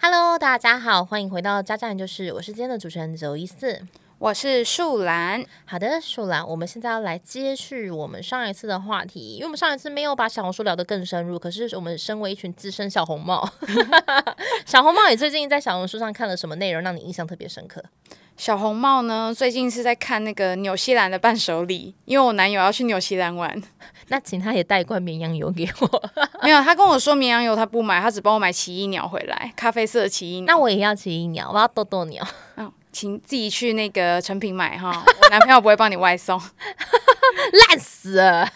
Hello，大家好，欢迎回到家家研究室，我是今天的主持人九一四。我是树兰，好的，树兰，我们现在要来接续我们上一次的话题，因为我们上一次没有把小红书聊得更深入，可是我们身为一群资深小红帽，小红帽，你最近在小红书上看了什么内容让你印象特别深刻？小红帽呢，最近是在看那个纽西兰的伴手礼，因为我男友要去纽西兰玩，那请他也带一罐绵羊油给我。没有，他跟我说绵羊油他不买，他只帮我买奇异鸟回来，咖啡色的奇异鸟。那我也要奇异鸟，我要豆豆鸟。嗯。请自己去那个成品买哈，我男朋友不会帮你外送，烂死了，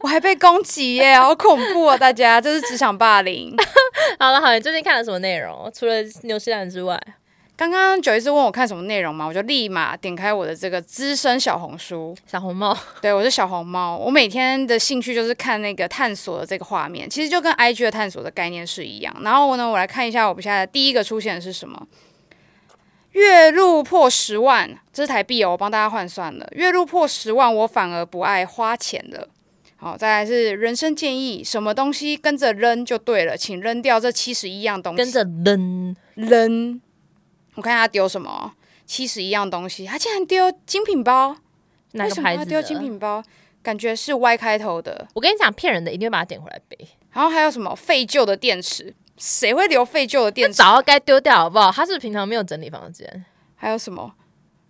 我还被攻击耶，好恐怖啊！大家这是职场霸凌。好了好了，你最近看了什么内容？除了纽西兰之外，刚刚九一次问我看什么内容嘛，我就立马点开我的这个资深小红书小红帽，对我是小红帽，我每天的兴趣就是看那个探索的这个画面，其实就跟 IG 的探索的概念是一样。然后呢，我来看一下我们现在第一个出现的是什么。月入破十万，这是台币哦，我帮大家换算了。月入破十万，我反而不爱花钱了。好，再来是人生建议，什么东西跟着扔就对了，请扔掉这七十一样东西。跟着扔扔，我看他丢什么？七十一样东西，他竟然丢精品包？哪个牌子？丢精品包，感觉是 Y 开头的。我跟你讲，骗人的，一定会把它点回来背。然后还有什么废旧的电池？谁会留废旧的电池？早要该丢掉好不好？他是平常没有整理房间。还有什么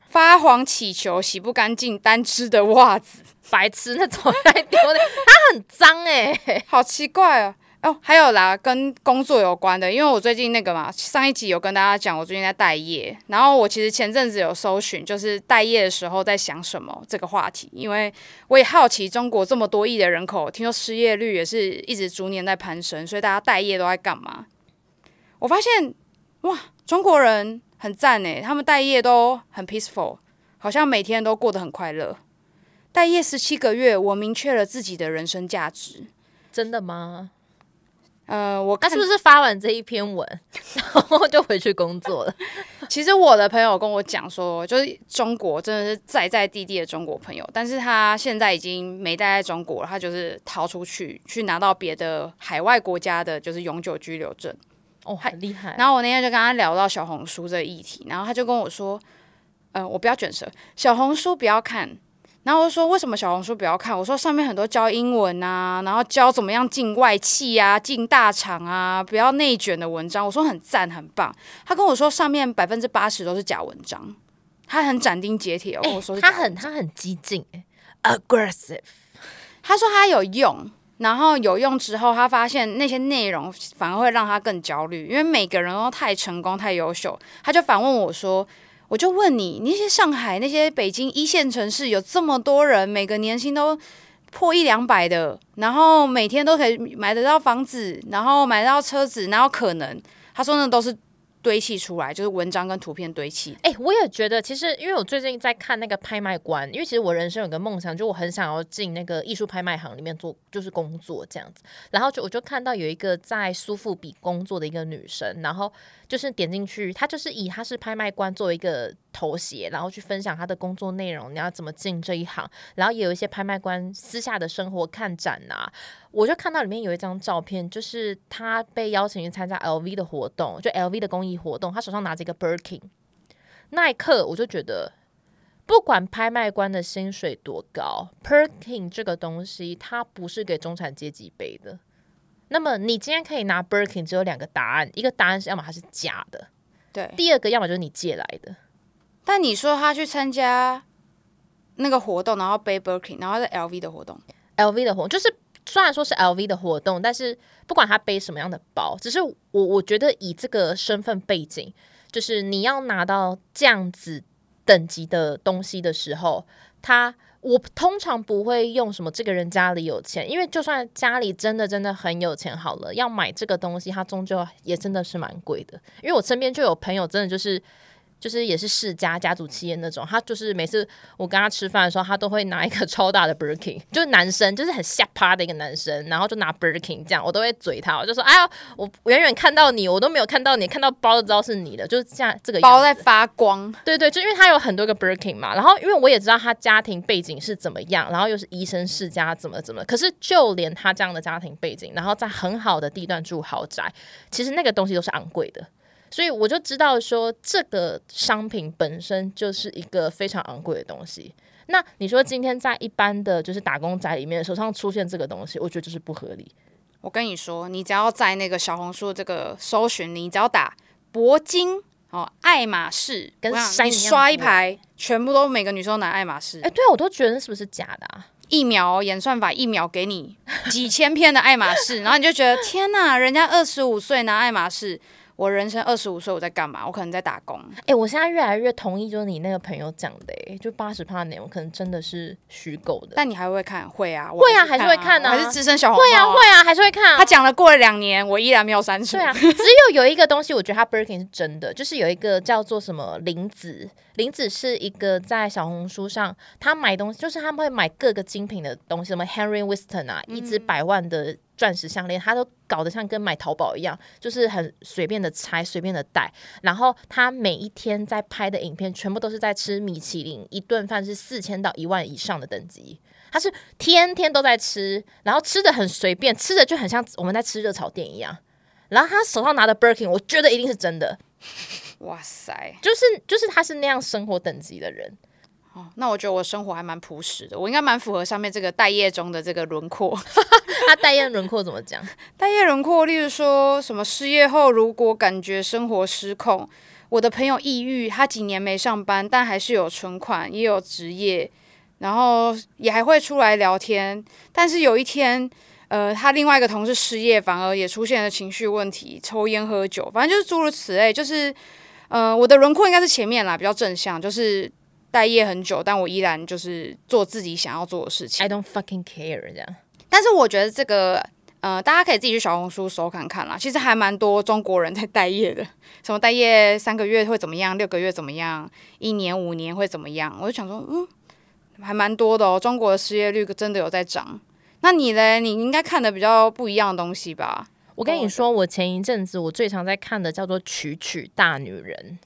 发黄起球洗不干净单只的袜子？白痴，那早该丢的。它很脏哎，好奇怪哦。哦，还有啦，跟工作有关的，因为我最近那个嘛，上一集有跟大家讲，我最近在待业。然后我其实前阵子有搜寻，就是待业的时候在想什么这个话题，因为我也好奇中国这么多亿的人口，听说失业率也是一直逐年在攀升，所以大家待业都在干嘛？我发现哇，中国人很赞诶，他们待业都很 peaceful，好像每天都过得很快乐。待业十七个月，我明确了自己的人生价值，真的吗？呃，我他是不是发完这一篇文，然后就回去工作了？其实我的朋友跟我讲说，就是中国真的是在在地地的中国朋友，但是他现在已经没待在中国了，他就是逃出去，去拿到别的海外国家的，就是永久居留证。哦，很厉害。然后我那天就跟他聊到小红书这个议题，然后他就跟我说，呃，我不要卷舌，小红书不要看。然后我说为什么小红书不要看？我说上面很多教英文啊，然后教怎么样进外企啊、进大厂啊，不要内卷的文章。我说很赞很棒。他跟我说上面百分之八十都是假文章，他很斩钉截铁。我说他很他很激进，aggressive。他说他有用，然后有用之后，他发现那些内容反而会让他更焦虑，因为每个人都太成功、太优秀。他就反问我说。我就问你，那些上海、那些北京一线城市有这么多人，每个年薪都破一两百的，然后每天都可以买得到房子，然后买得到车子，然后可能他说那都是。堆砌出来就是文章跟图片堆砌。哎，我也觉得，其实因为我最近在看那个拍卖官，因为其实我人生有个梦想，就我很想要进那个艺术拍卖行里面做，就是工作这样子。然后就我就看到有一个在苏富比工作的一个女生，然后就是点进去，他就是以他是拍卖官作为一个头衔，然后去分享他的工作内容，你要怎么进这一行，然后也有一些拍卖官私下的生活看展啊。我就看到里面有一张照片，就是他被邀请去参加 LV 的活动，就 LV 的公益活动，他手上拿着一个 Birkin。那一刻，我就觉得，不管拍卖官的薪水多高，Perkin 这个东西，它不是给中产阶级背的。那么，你今天可以拿 Birkin，只有两个答案：一个答案是要么它是假的，对；第二个要么就是你借来的。但你说他去参加那个活动，然后背 Birkin，然后在 LV 的活动，LV 的活动就是。虽然说是 LV 的活动，但是不管他背什么样的包，只是我我觉得以这个身份背景，就是你要拿到这样子等级的东西的时候，他我通常不会用什么这个人家里有钱，因为就算家里真的真的很有钱，好了，要买这个东西，它终究也真的是蛮贵的。因为我身边就有朋友真的就是就是也是世家家族企业那种，他就是每次我跟他吃饭的时候，他都会拿一个 超大的 Birkin，就是男生，就是很下趴的一个男生，然后就拿 Birkin 这样，我都会嘴他，我就说，哎呀，我远远看到你，我都没有看到你，看到包就知道是你的，就是这样这个包在发光，对对，就因为他有很多个 Birkin 嘛，然后因为我也知道他家庭背景是怎么样，然后又是医生世家，怎么怎么，可是就连他这样的家庭背景，然后在很好的地段住豪宅，其实那个东西都是昂贵的。所以我就知道说，这个商品本身就是一个非常昂贵的东西。那你说今天在一般的就是打工仔里面手上出现这个东西，我觉得就是不合理。我跟你说，你只要在那个小红书这个搜寻，你只要打铂金哦，爱马仕，跟你刷一排，全部都每个女生拿爱马仕。哎，对啊，我都觉得那是不是假的啊？一秒演算法，一秒给你几千片的爱马仕，然后你就觉得天哪，人家二十五岁拿爱马仕。我人生二十五岁，我在干嘛？我可能在打工。哎，我现在越来越同意，就是你那个朋友讲的，哎，就八十趴的内容可能真的是虚构的。但你还会看？会啊，会啊，还是会看呢？还是资深小红？会啊，会啊，还是会看。他讲了，过了两年，我依然没有删除。对啊，只有有一个东西，我觉得他 Birkin 是真的，就是有一个叫做什么林子，林子是一个在小红书上，他买东西，就是他们会买各个精品的东西，什么 Henry Winston 啊，一只百万的。钻石项链，他都搞得像跟买淘宝一样，就是很随便的拆，随便的戴。然后他每一天在拍的影片，全部都是在吃米其林，一顿饭是四千到一万以上的等级。他是天天都在吃，然后吃的很随便，吃的就很像我们在吃热炒店一样。然后他手上拿的 Birkin，我觉得一定是真的。哇塞，就是就是他是那样生活等级的人。哦那我觉得我生活还蛮朴实的，我应该蛮符合上面这个待业中的这个轮廓。他待业轮廓怎么讲？待业轮廓，例如说什么失业后如果感觉生活失控，我的朋友抑郁，他几年没上班，但还是有存款，也有职业，然后也还会出来聊天。但是有一天，呃，他另外一个同事失业，反而也出现了情绪问题，抽烟喝酒，反正就是诸如此类。就是，呃，我的轮廓应该是前面啦，比较正向，就是。待业很久，但我依然就是做自己想要做的事情。I don't fucking care 这样。但是我觉得这个，呃，大家可以自己去小红书搜看看啦。其实还蛮多中国人在待业的，什么待业三个月会怎么样，六个月怎么样，一年五年会怎么样？我就想说，嗯，还蛮多的哦。中国的失业率真的有在涨。那你嘞？你应该看的比较不一样的东西吧？我跟你说，我前一阵子我最常在看的叫做《曲曲大女人》。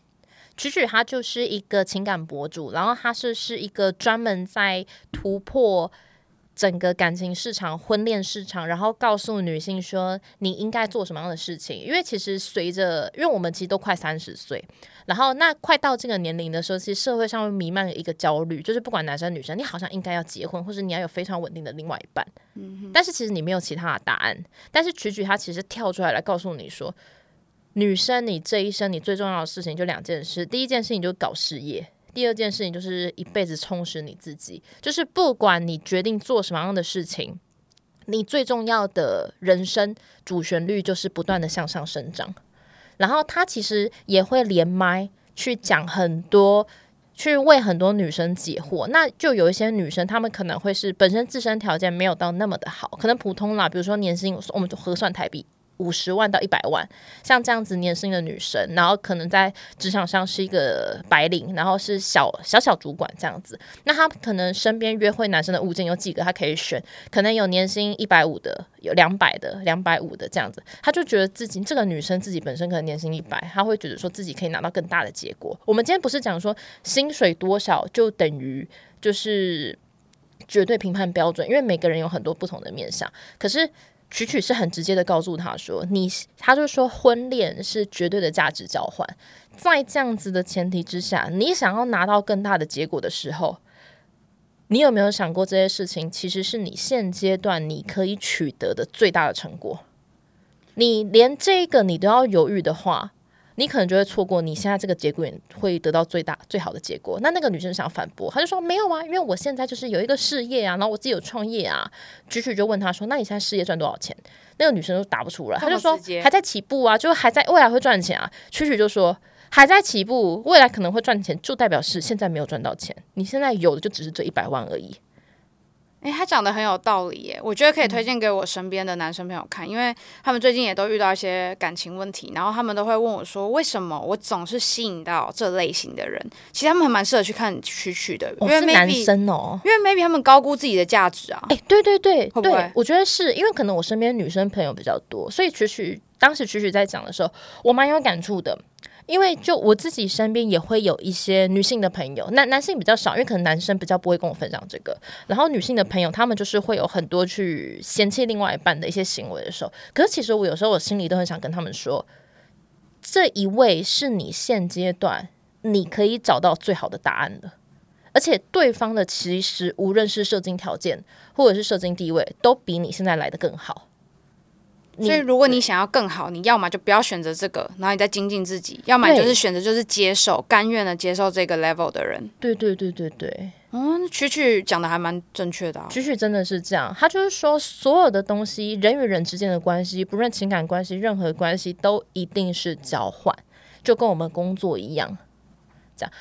曲曲她就是一个情感博主，然后她是是一个专门在突破整个感情市场、婚恋市场，然后告诉女性说你应该做什么样的事情。因为其实随着，因为我们其实都快三十岁，然后那快到这个年龄的时候，其实社会上弥漫一个焦虑，就是不管男生女生，你好像应该要结婚，或者你要有非常稳定的另外一半。嗯，但是其实你没有其他的答案。但是曲曲他其实跳出来来告诉你说。女生，你这一生你最重要的事情就两件事，第一件事情就是搞事业，第二件事情就是一辈子充实你自己。就是不管你决定做什么样的事情，你最重要的人生主旋律就是不断的向上生长。然后他其实也会连麦去讲很多，去为很多女生解惑。那就有一些女生，她们可能会是本身自身条件没有到那么的好，可能普通啦，比如说年薪，我们就核算台币。五十万到一百万，像这样子年薪的女生，然后可能在职场上是一个白领，然后是小小小主管这样子。那她可能身边约会男生的物件有几个，她可以选，可能有年薪一百五的，有两百的，两百五的这样子。她就觉得自己这个女生自己本身可能年薪一百，她会觉得说自己可以拿到更大的结果。我们今天不是讲说薪水多少就等于就是绝对评判标准，因为每个人有很多不同的面相，可是。曲曲是很直接的告诉他说：“你，他就说婚恋是绝对的价值交换，在这样子的前提之下，你想要拿到更大的结果的时候，你有没有想过这些事情其实是你现阶段你可以取得的最大的成果？你连这个你都要犹豫的话。”你可能就会错过你现在这个结果，会得到最大最好的结果。那那个女生想反驳，她就说没有啊，因为我现在就是有一个事业啊，然后我自己有创业啊。曲曲就问她说：“那你现在事业赚多少钱？”那个女生都答不出来，她就说：“还在起步啊，就还在未来会赚钱啊。”曲曲就说：“还在起步，未来可能会赚钱，就代表是现在没有赚到钱。你现在有的就只是这一百万而已。”诶，他讲的很有道理耶，我觉得可以推荐给我身边的男生朋友看，因为他们最近也都遇到一些感情问题，然后他们都会问我说，为什么我总是吸引到这类型的人？其实他们还蛮适合去看曲曲的，因为是男生哦。因为 maybe 他们高估自己的价值啊。哎、对对对对我觉得是因为可能我身边女生朋友比较多，所以曲曲当时曲曲在讲的时候，我蛮有感触的。因为就我自己身边也会有一些女性的朋友，男男性比较少，因为可能男生比较不会跟我分享这个。然后女性的朋友，他们就是会有很多去嫌弃另外一半的一些行为的时候，可是其实我有时候我心里都很想跟他们说，这一位是你现阶段你可以找到最好的答案的。而且对方的其实无论是射精条件或者是射精地位，都比你现在来的更好。你所以如果你想要更好，你要么就不要选择这个，然后你再精进自己；要么就是选择就是接受，甘愿的接受这个 level 的人。对对对对对，嗯，曲曲讲的还蛮正确的、啊。曲曲真的是这样，他就是说，所有的东西，人与人之间的关系，不论情感关系，任何关系，都一定是交换，就跟我们工作一样。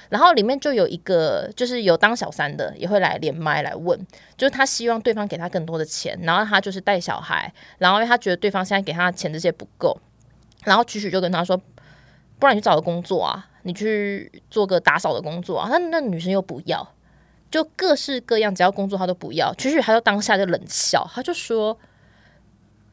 然后里面就有一个，就是有当小三的，也会来连麦来问，就是他希望对方给他更多的钱，然后他就是带小孩，然后因为他觉得对方现在给他的钱这些不够，然后曲曲就跟他说，不然你去找个工作啊，你去做个打扫的工作啊，那那女生又不要，就各式各样，只要工作他都不要。曲曲他就当下就冷笑，他就说：“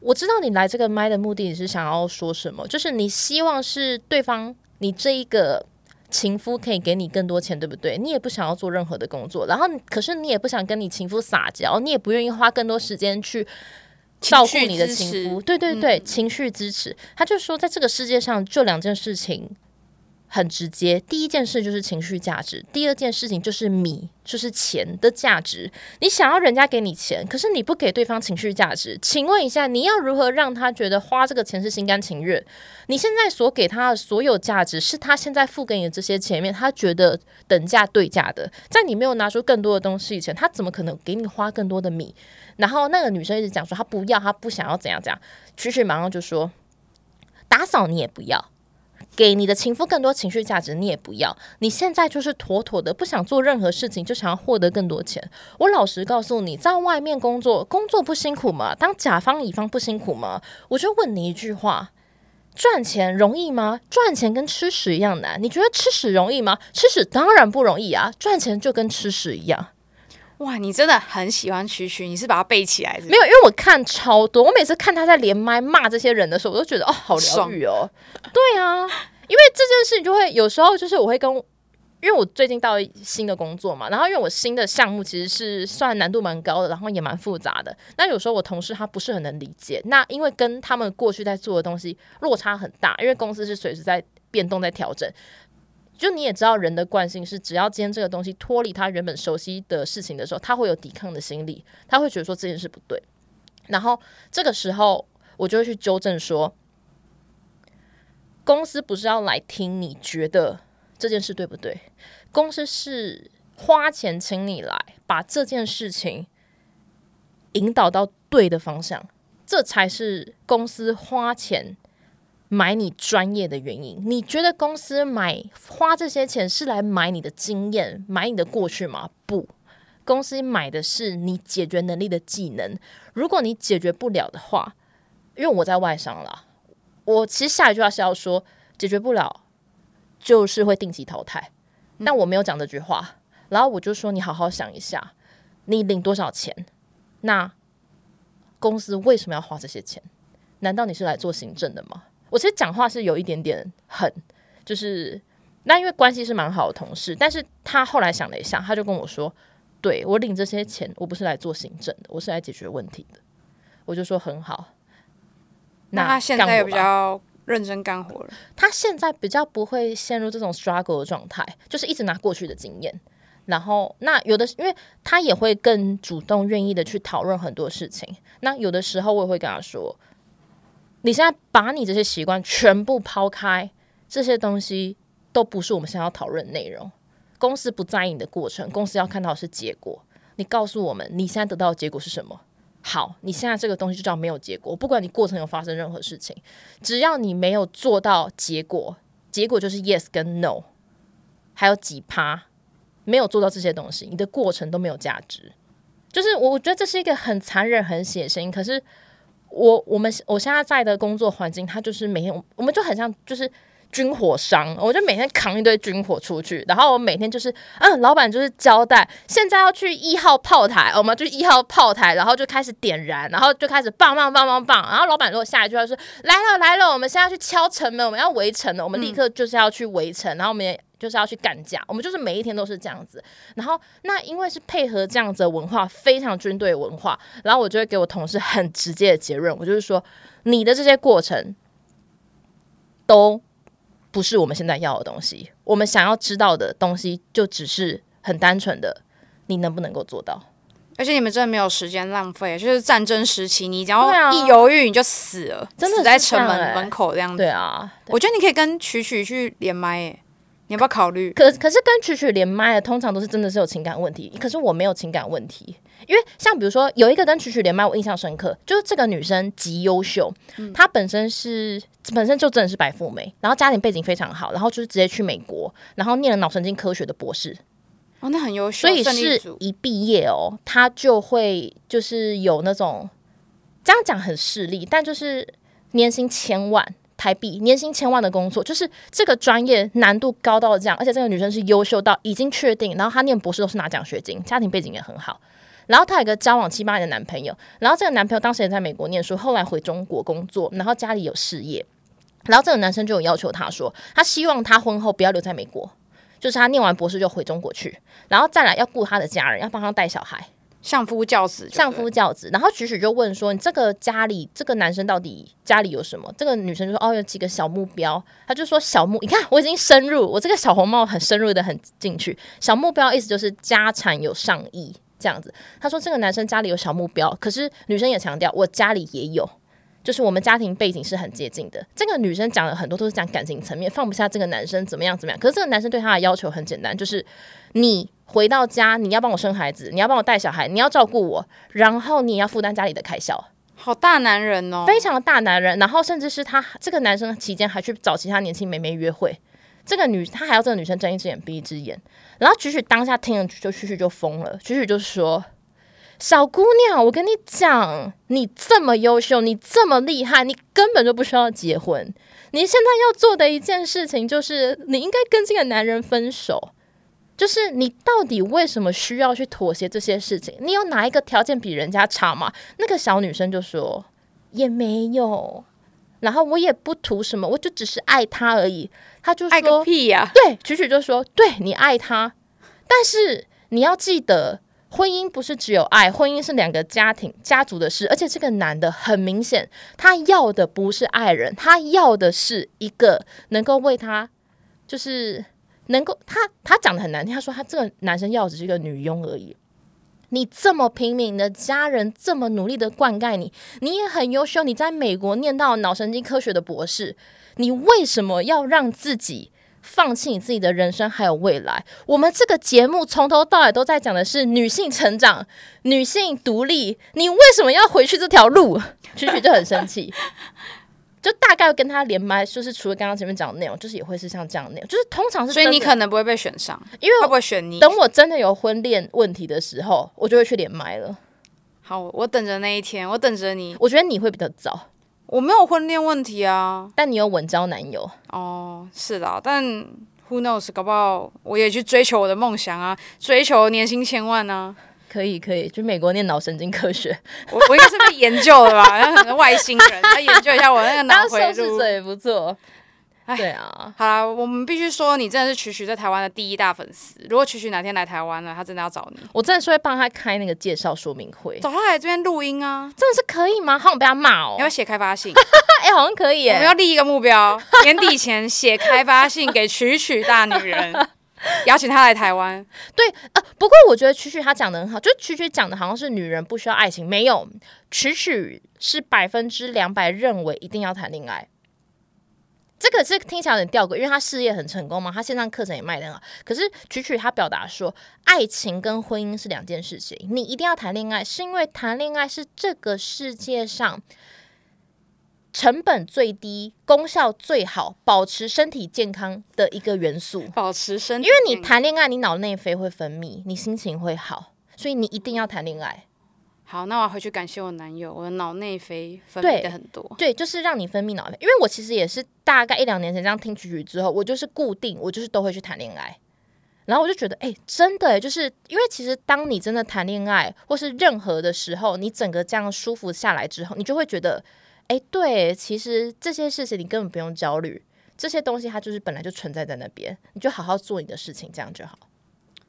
我知道你来这个麦的目的，你是想要说什么？就是你希望是对方，你这一个情夫可以给你更多钱，对不对？你也不想要做任何的工作，然后可是你也不想跟你情夫撒娇，你也不愿意花更多时间去。”照顾你的情夫，对对对，情绪支持。他就说，在这个世界上，就两件事情很直接。第一件事就是情绪价值，第二件事情就是米，就是钱的价值。你想要人家给你钱，可是你不给对方情绪价值，请问一下，你要如何让他觉得花这个钱是心甘情愿？你现在所给他的所有价值，是他现在付给你的这些钱面，他觉得等价对价的。在你没有拿出更多的东西以前，他怎么可能给你花更多的米？然后那个女生一直讲说她不要，她不想要怎样怎样。曲曲马上就说打扫你也不要，给你的情夫更多情绪价值你也不要。你现在就是妥妥的不想做任何事情，就想要获得更多钱。我老实告诉你，在外面工作，工作不辛苦吗？当甲方乙方不辛苦吗？我就问你一句话。赚钱容易吗？赚钱跟吃屎一样难。你觉得吃屎容易吗？吃屎当然不容易啊！赚钱就跟吃屎一样。哇，你真的很喜欢曲曲，你是把它背起来是是没有，因为我看超多，我每次看他在连麦骂这些人的时候，我都觉得哦，好疗愈哦。对啊，因为这件事情就会有时候就是我会跟，因为我最近到新的工作嘛，然后因为我新的项目其实是算难度蛮高的，然后也蛮复杂的。那有时候我同事他不是很能理解，那因为跟他们过去在做的东西落差很大，因为公司是随时在变动在调整。就你也知道，人的惯性是，只要今天这个东西脱离他原本熟悉的事情的时候，他会有抵抗的心理，他会觉得说这件事不对。然后这个时候，我就会去纠正说，公司不是要来听你觉得这件事对不对，公司是花钱请你来把这件事情引导到对的方向，这才是公司花钱买你专业的原因。你觉得公司买花这些钱是来买你的经验、买你的过去吗？不。公司买的是你解决能力的技能。如果你解决不了的话，因为我在外商啦，我其实下一句话是要说解决不了，就是会定期淘汰。但我没有讲这句话，然后我就说你好好想一下，你领多少钱？那公司为什么要花这些钱？难道你是来做行政的吗？我其实讲话是有一点点狠，就是那因为关系是蛮好的同事，但是他后来想了一下，他就跟我说。对我领这些钱，我不是来做行政的，我是来解决问题的。我就说很好。那他现在有比较认真干活了。他现在比较不会陷入这种 struggle 的状态，就是一直拿过去的经验。然后，那有的因为他也会更主动、愿意的去讨论很多事情。那有的时候我也会跟他说：“你现在把你这些习惯全部抛开，这些东西都不是我们现在要讨论的内容。公司不在意你的过程，公司要看到的是结果。你告诉我们，你现在得到的结果是什么？好，你现在这个东西就叫没有结果。不管你过程有发生任何事情，只要你没有做到结果，结果就是 yes 跟 no，还有几趴没有做到这些东西，你的过程都没有价值。就是我我觉得这是一个很残忍、很血腥，可是我我们我现在在的工作环境，它就是每天我们就很像就是。军火商，我就每天扛一堆军火出去，然后我每天就是，嗯，老板就是交代，现在要去一号炮台，我们就一号炮台，然后就开始点燃，然后就开始棒棒棒棒棒，然后老板如果下一句话说来了来了，我们现在要去敲城门，我们要围城了，我们立刻就是要去围城，然后我们也就是要去干架，我们就是每一天都是这样子，然后那因为是配合这样子的文化，非常军队文化，然后我就会给我同事很直接的结论，我就是说你的这些过程都。不是我们现在要的东西，我们想要知道的东西就只是很单纯的，你能不能够做到？而且你们真的没有时间浪费，就是战争时期，你只要一犹豫你就死了，真的在城门门口这样子。对啊，我觉得你可以跟曲曲去连麦，你要不要考虑？可可是跟曲曲连麦的，通常都是真的是有情感问题，可是我没有情感问题。因为像比如说有一个跟曲曲连麦，我印象深刻，就是这个女生极优秀，她本身是本身就真的是白富美，然后家庭背景非常好，然后就是直接去美国，然后念了脑神经科学的博士，哦，那很优秀，所以是一毕业哦，她就会就是有那种这样讲很势利，但就是年薪千万台币，年薪千万的工作，就是这个专业难度高到这样，而且这个女生是优秀到已经确定，然后她念博士都是拿奖学金，家庭背景也很好。然后她有个交往七八年的男朋友，然后这个男朋友当时也在美国念书，后来回中国工作，然后家里有事业，然后这个男生就有要求她说，他希望她婚后不要留在美国，就是他念完博士就回中国去，然后再来要顾他的家人，要帮他带小孩，相夫教子，相夫教子。然后曲曲就问说，你这个家里这个男生到底家里有什么？这个女生就说，哦，有几个小目标。他就说小目，你看我已经深入，我这个小红帽很深入的很进去。小目标意思就是家产有上亿。这样子，他说这个男生家里有小目标，可是女生也强调我家里也有，就是我们家庭背景是很接近的。这个女生讲了很多都是讲感情层面，放不下这个男生怎么样怎么样。可是这个男生对她的要求很简单，就是你回到家你要帮我生孩子，你要帮我带小孩，你要照顾我，然后你也要负担家里的开销。好大男人哦，非常的大男人。然后甚至是他这个男生期间还去找其他年轻妹妹约会。这个女他还要这个女生睁一只眼闭一只眼。然后曲曲当下听了就曲曲就疯了，曲曲就说：“小姑娘，我跟你讲，你这么优秀，你这么厉害，你根本就不需要结婚。你现在要做的一件事情就是，你应该跟这个男人分手。就是你到底为什么需要去妥协这些事情？你有哪一个条件比人家差吗？”那个小女生就说：“也没有，然后我也不图什么，我就只是爱他而已。”他就说：“爱个屁呀！”对，曲曲就说：“对你爱他，但是你要记得，婚姻不是只有爱，婚姻是两个家庭、家族的事。而且这个男的很明显，他要的不是爱人，他要的是一个能够为他，就是能够他他讲的很难听，他说他这个男生要只是一个女佣而已。你这么拼命的家人这么努力的灌溉你，你也很优秀，你在美国念到脑神经科学的博士。”你为什么要让自己放弃你自己的人生还有未来？我们这个节目从头到尾都在讲的是女性成长、女性独立。你为什么要回去这条路？曲曲就很生气，就大概跟他连麦，就是除了刚刚前面讲的内容，就是也会是像这样内容，就是通常是。所以你可能不会被选上，因为会不会选你？等我真的有婚恋问题的时候，我就会去连麦了。好，我等着那一天，我等着你。我觉得你会比较早。我没有婚恋问题啊，但你有稳交男友哦，是的，但 who knows，搞不好我也去追求我的梦想啊，追求年薪千万呢，可以可以，去美国念脑神经科学，我我应该是被研究了吧，然后可能外星人来研究一下我那个脑回路，也不错。对啊，好啦，我们必须说，你真的是曲曲在台湾的第一大粉丝。如果曲曲哪天来台湾了，他真的要找你，我真的是会帮他开那个介绍说明会，找他来这边录音啊，真的是可以吗？好想被他骂哦，你要写开发信，哎，好像可以，我们要立一个目标，年底前写开发信给曲曲大女人，邀请他来台湾。对，呃，不过我觉得曲曲他讲的很好，就曲曲讲的好像是女人不需要爱情，没有，曲曲是百分之两百认为一定要谈恋爱。这个是听起来有点吊诡，因为他事业很成功嘛，他线上课程也卖的很好。可是曲曲他表达说，爱情跟婚姻是两件事情，你一定要谈恋爱，是因为谈恋爱是这个世界上成本最低、功效最好、保持身体健康的一个元素。保持身体，因为你谈恋爱，你脑内啡会分泌，你心情会好。所以你一定要谈恋爱。好，那我要回去感谢我男友，我的脑内啡分泌的很多。对，就是让你分泌脑内啡。因为我其实也是大概一两年前这样听曲曲之后，我就是固定，我就是都会去谈恋爱。然后我就觉得，哎、真的耶，就是因为其实当你真的谈恋爱，或是任何的时候，你整个这样舒服下来之后，你就会觉得，哎、对，其实这些事情你根本不用焦虑，这些东西它就是本来就存在在那边，你就好好做你的事情，这样就好。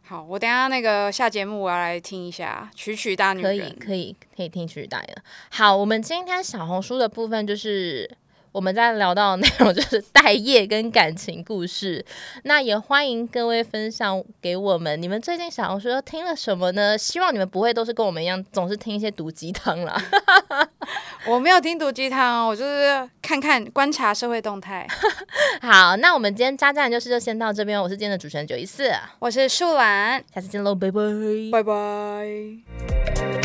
好，我等下那个下节目我要来听一下《曲曲大女可以》。可以可以听曲曲大女人。好，我们今天小红书的部分就是我们在聊到的内容就是待业跟感情故事，那也欢迎各位分享给我们，你们最近小红书又听了什么呢？希望你们不会都是跟我们一样，总是听一些毒鸡汤啦。我没有听毒鸡汤哦，我就是看看观察社会动态。好，那我们今天渣渣的就是就先到这边，我是今天的主持人九一四，我是树懒，下次见喽，拜拜。拜拜。